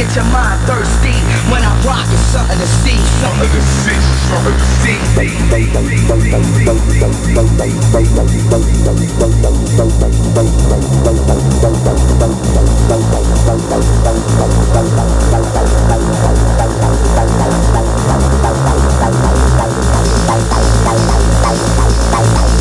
get your mind thirsty When I rock, it's something to see Something to see, something to see Bye.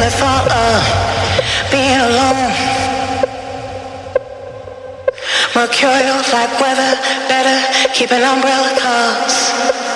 The thought of being alone. Mercurial like weather, better keep an umbrella cause.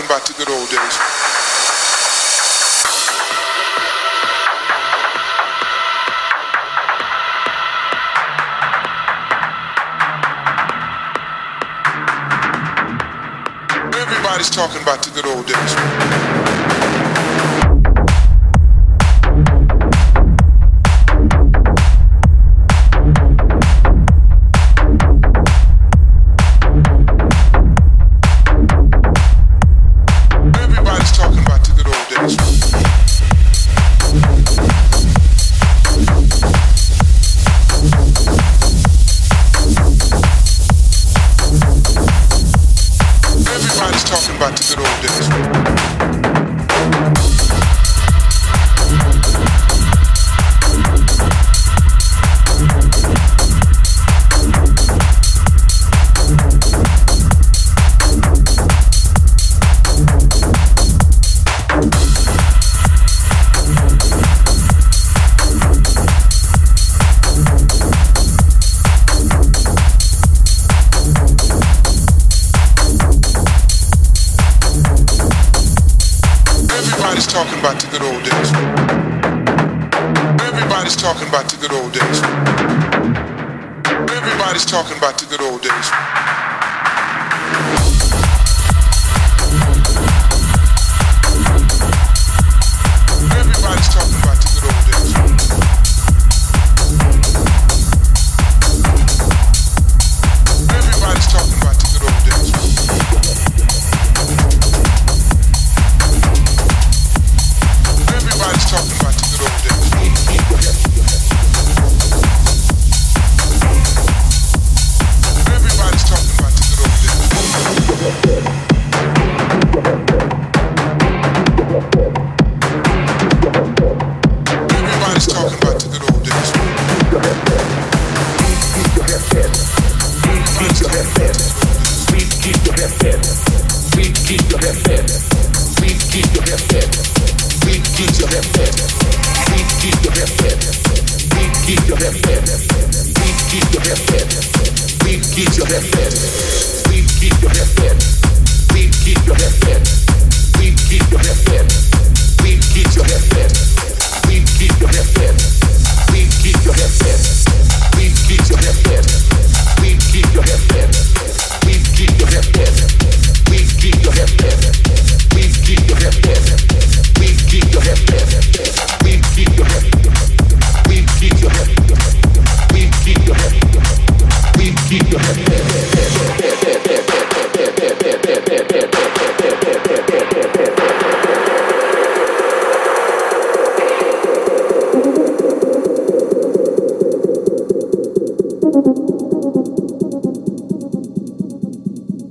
Harking back to good old days. Everybody's talking about the good old days. talking about the good old days. Everybody's talking about the good old days. Everybody's talking about the good old days.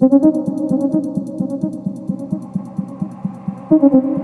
Thank you.